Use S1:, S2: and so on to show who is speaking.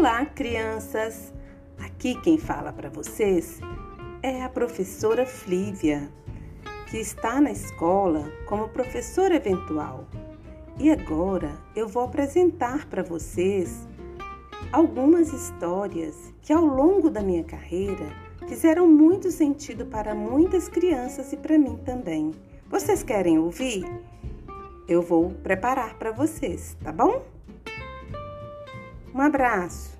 S1: Olá, crianças! Aqui quem fala para vocês é a professora Flívia, que está na escola como professora eventual. E agora eu vou apresentar para vocês algumas histórias que ao longo da minha carreira fizeram muito sentido para muitas crianças e para mim também. Vocês querem ouvir? Eu vou preparar para vocês, tá bom? Um abraço!